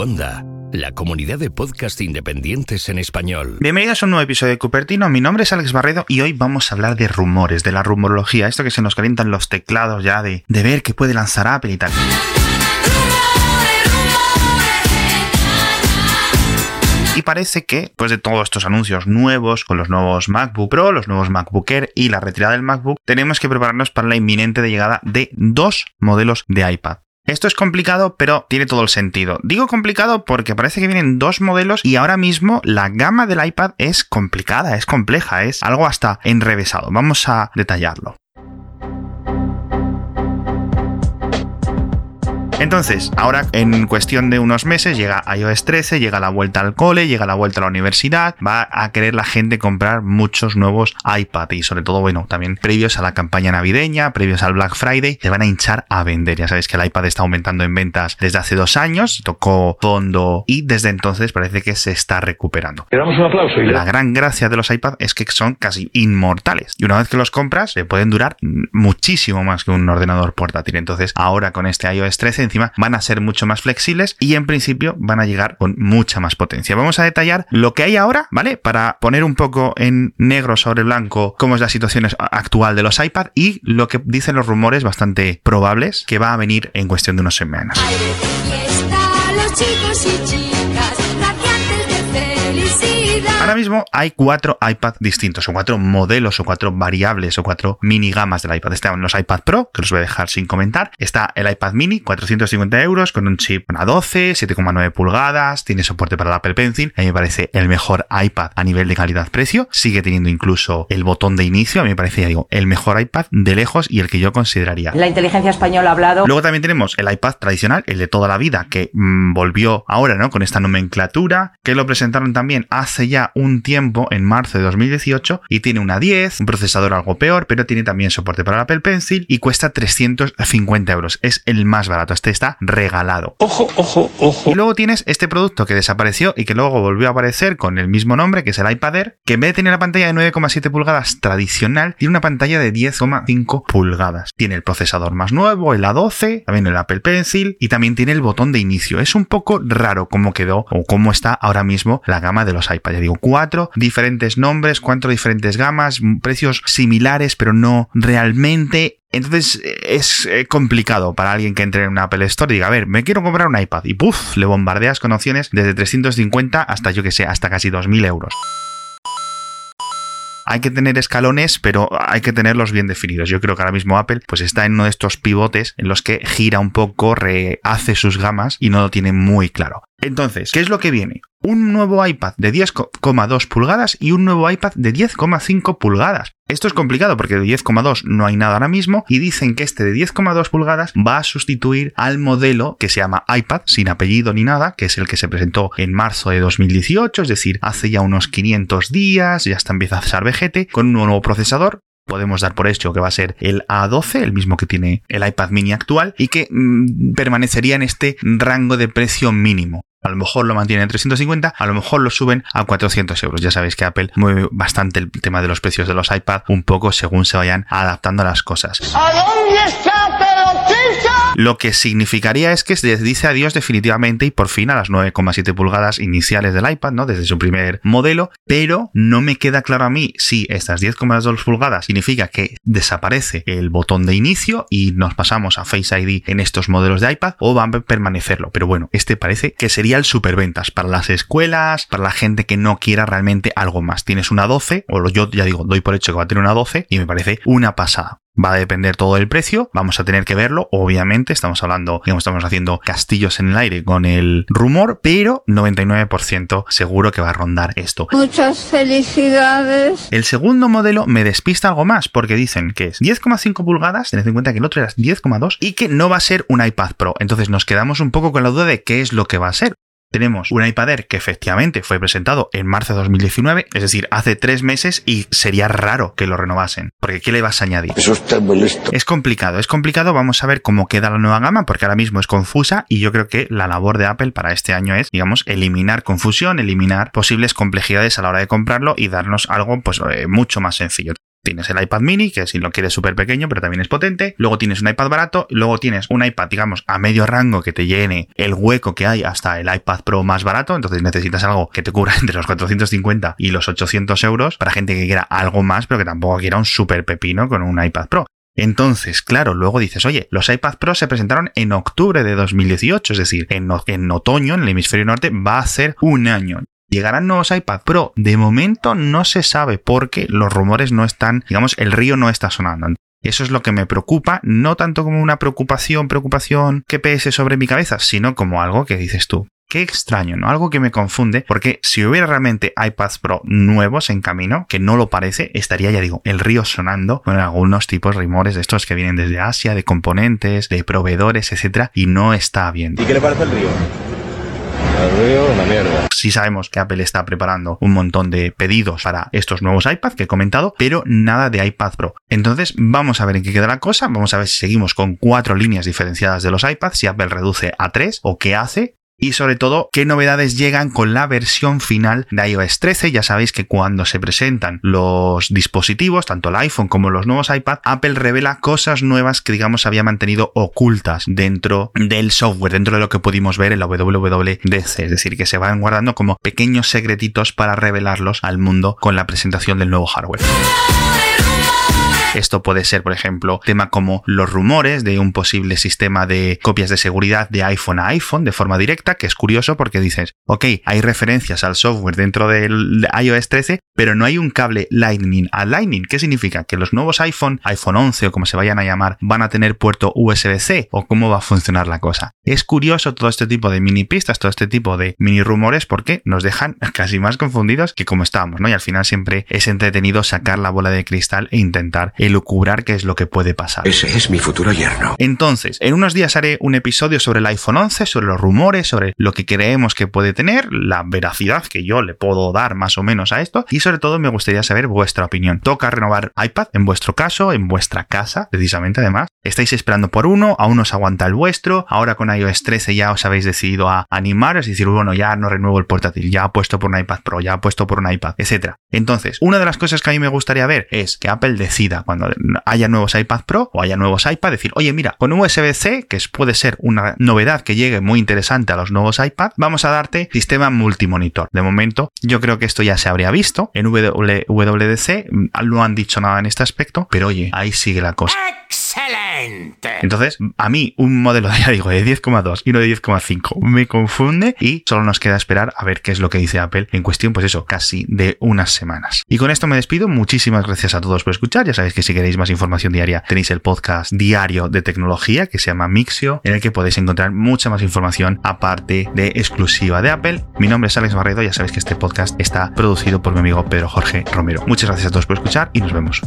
Cuonda, la comunidad de podcast independientes en español. Bienvenidos a un nuevo episodio de Cupertino. Mi nombre es Alex Barredo y hoy vamos a hablar de rumores, de la rumorología, esto que se nos calientan los teclados ya de, de ver qué puede lanzar Apple y tal. Y parece que, después de todos estos anuncios nuevos, con los nuevos MacBook Pro, los nuevos MacBook Air y la retirada del MacBook, tenemos que prepararnos para la inminente llegada de dos modelos de iPad. Esto es complicado, pero tiene todo el sentido. Digo complicado porque parece que vienen dos modelos y ahora mismo la gama del iPad es complicada, es compleja, es algo hasta enrevesado. Vamos a detallarlo. Entonces, ahora en cuestión de unos meses llega iOS 13, llega la vuelta al cole, llega la vuelta a la universidad, va a querer la gente comprar muchos nuevos iPad y sobre todo, bueno, también previos a la campaña navideña, previos al Black Friday, se van a hinchar a vender. Ya sabéis que el iPad está aumentando en ventas desde hace dos años, tocó fondo y desde entonces parece que se está recuperando. Le damos un aplauso. Y La gran gracia de los iPad es que son casi inmortales y una vez que los compras, se pueden durar muchísimo más que un ordenador portátil. Entonces, ahora con este iOS 13, van a ser mucho más flexibles y en principio van a llegar con mucha más potencia. Vamos a detallar lo que hay ahora, ¿vale? Para poner un poco en negro sobre blanco cómo es la situación actual de los iPad y lo que dicen los rumores bastante probables que va a venir en cuestión de unas semanas. Ahora mismo hay cuatro iPad distintos, o cuatro modelos, o cuatro variables, o cuatro mini gamas del iPad. Están los iPad Pro, que los voy a dejar sin comentar. Está el iPad mini, 450 euros, con un chip A12, 7,9 pulgadas, tiene soporte para el Apple Pencil. A mí me parece el mejor iPad a nivel de calidad-precio. Sigue teniendo incluso el botón de inicio. A mí me parece, ya digo, el mejor iPad de lejos y el que yo consideraría. La inteligencia española ha hablado. Luego también tenemos el iPad tradicional, el de toda la vida, que mm, volvió ahora, ¿no? Con esta nomenclatura, que lo presentaron también hace ya un tiempo, en marzo de 2018, y tiene una 10, un procesador algo peor, pero tiene también soporte para el Apple Pencil y cuesta 350 euros. Es el más barato, este está regalado. Ojo, ojo, ojo. Y luego tienes este producto que desapareció y que luego volvió a aparecer con el mismo nombre, que es el iPad Air, que en vez de tener la pantalla de 9,7 pulgadas tradicional, tiene una pantalla de 10,5 pulgadas. Tiene el procesador más nuevo, el A12, también el Apple Pencil y también tiene el botón de inicio. Es un poco raro cómo quedó o cómo está ahora mismo la gama de los iPad. Ya digo, cuatro diferentes nombres, cuatro diferentes gamas, precios similares, pero no realmente entonces es eh, complicado para alguien que entre en una Apple Store y diga, a ver, me quiero comprar un iPad y puff, le bombardeas con opciones desde 350 hasta yo que sé, hasta casi 2.000 euros. Hay que tener escalones, pero hay que tenerlos bien definidos. Yo creo que ahora mismo Apple pues está en uno de estos pivotes en los que gira un poco, rehace sus gamas y no lo tiene muy claro. Entonces, ¿qué es lo que viene? Un nuevo iPad de 10,2 pulgadas y un nuevo iPad de 10,5 pulgadas. Esto es complicado porque de 10,2 no hay nada ahora mismo y dicen que este de 10,2 pulgadas va a sustituir al modelo que se llama iPad sin apellido ni nada, que es el que se presentó en marzo de 2018, es decir, hace ya unos 500 días, ya está empieza a ser vejete, con un nuevo procesador, podemos dar por hecho que va a ser el A12, el mismo que tiene el iPad mini actual, y que mm, permanecería en este rango de precio mínimo. A lo mejor lo mantienen en 350, a lo mejor lo suben a 400 euros. Ya sabéis que Apple mueve bastante el tema de los precios de los iPad un poco según se vayan adaptando las cosas. Lo que significaría es que se dice adiós definitivamente y por fin a las 9,7 pulgadas iniciales del iPad, ¿no? Desde su primer modelo, pero no me queda claro a mí si estas 10,2 pulgadas significa que desaparece el botón de inicio y nos pasamos a Face ID en estos modelos de iPad o van a permanecerlo. Pero bueno, este parece que sería el superventas para las escuelas, para la gente que no quiera realmente algo más. Tienes una 12, o yo ya digo, doy por hecho que va a tener una 12 y me parece una pasada. Va a depender todo del precio, vamos a tener que verlo, obviamente, estamos hablando, digamos, estamos haciendo castillos en el aire con el rumor, pero 99% seguro que va a rondar esto. Muchas felicidades. El segundo modelo me despista algo más porque dicen que es 10,5 pulgadas, tened en cuenta que el otro era 10,2 y que no va a ser un iPad Pro. Entonces nos quedamos un poco con la duda de qué es lo que va a ser. Tenemos un iPad Air que efectivamente fue presentado en marzo de 2019, es decir, hace tres meses y sería raro que lo renovasen, porque ¿qué le vas a añadir? Eso está muy listo. Es complicado, es complicado, vamos a ver cómo queda la nueva gama, porque ahora mismo es confusa y yo creo que la labor de Apple para este año es, digamos, eliminar confusión, eliminar posibles complejidades a la hora de comprarlo y darnos algo pues eh, mucho más sencillo. Tienes el iPad mini, que si lo quieres súper pequeño, pero también es potente. Luego tienes un iPad barato. Luego tienes un iPad, digamos, a medio rango que te llene el hueco que hay hasta el iPad Pro más barato. Entonces necesitas algo que te cubra entre los 450 y los 800 euros para gente que quiera algo más, pero que tampoco quiera un súper pepino con un iPad Pro. Entonces, claro, luego dices, oye, los iPad Pro se presentaron en octubre de 2018, es decir, en, en otoño, en el hemisferio norte, va a ser un año. ¿Llegarán nuevos iPad Pro? De momento no se sabe porque los rumores no están, digamos, el río no está sonando. Eso es lo que me preocupa, no tanto como una preocupación, preocupación que pese sobre mi cabeza, sino como algo que dices tú. Qué extraño, ¿no? Algo que me confunde, porque si hubiera realmente iPads Pro nuevos en camino, que no lo parece, estaría, ya digo, el río sonando con algunos tipos de rumores de estos que vienen desde Asia, de componentes, de proveedores, etcétera, y no está bien. ¿Y qué le parece el río? Sí sabemos que Apple está preparando un montón de pedidos para estos nuevos iPads que he comentado, pero nada de iPad Pro. Entonces, vamos a ver en qué queda la cosa, vamos a ver si seguimos con cuatro líneas diferenciadas de los iPads, si Apple reduce a tres o qué hace, y sobre todo qué novedades llegan con la versión final de iOS 13. Ya sabéis que cuando se presentan los dispositivos, tanto el iPhone como los nuevos iPad, Apple revela cosas nuevas que digamos había mantenido ocultas dentro del software, dentro de lo que pudimos ver en la WWDC, es decir, que se van guardando como pequeños secretitos para revelarlos al mundo con la presentación del nuevo hardware. Esto puede ser, por ejemplo, tema como los rumores de un posible sistema de copias de seguridad de iPhone a iPhone de forma directa, que es curioso porque dices, ok, hay referencias al software dentro del iOS 13, pero no hay un cable Lightning a Lightning. ¿Qué significa? Que los nuevos iPhone, iPhone 11 o como se vayan a llamar, van a tener puerto USB-C o cómo va a funcionar la cosa. Es curioso todo este tipo de mini pistas, todo este tipo de mini rumores porque nos dejan casi más confundidos que como estábamos, ¿no? Y al final siempre es entretenido sacar la bola de cristal e intentar elucubrar qué es lo que puede pasar. Ese es mi futuro yerno. Entonces, en unos días haré un episodio sobre el iPhone 11, sobre los rumores, sobre lo que creemos que puede tener, la veracidad que yo le puedo dar más o menos a esto y sobre todo me gustaría saber vuestra opinión. ¿Toca renovar iPad en vuestro caso, en vuestra casa, precisamente además? ¿Estáis esperando por uno? ¿Aún os aguanta el vuestro? Ahora con iOS 13 ya os habéis decidido a animar, es decir, bueno, ya no renuevo el portátil, ya puesto por un iPad Pro, ya puesto por un iPad, etc. Entonces, una de las cosas que a mí me gustaría ver es que Apple decida cuando haya nuevos iPad Pro o haya nuevos iPad, decir, oye, mira, con USB-C, que puede ser una novedad que llegue muy interesante a los nuevos iPad, vamos a darte sistema multimonitor. De momento, yo creo que esto ya se habría visto. En WWDC no han dicho nada en este aspecto, pero oye, ahí sigue la cosa. ¡Excelente! Entonces, a mí un modelo, ya digo, de 10,2 y uno de 10,5 me confunde y solo nos queda esperar a ver qué es lo que dice Apple en cuestión, pues eso, casi de unas semanas. Y con esto me despido. Muchísimas gracias a todos por escuchar. Ya sabéis que si queréis más información diaria, tenéis el podcast diario de tecnología que se llama Mixio, en el que podéis encontrar mucha más información aparte de exclusiva de Apple. Mi nombre es Alex Barredo. Ya sabéis que este podcast está producido por mi amigo Pedro Jorge Romero. Muchas gracias a todos por escuchar y nos vemos.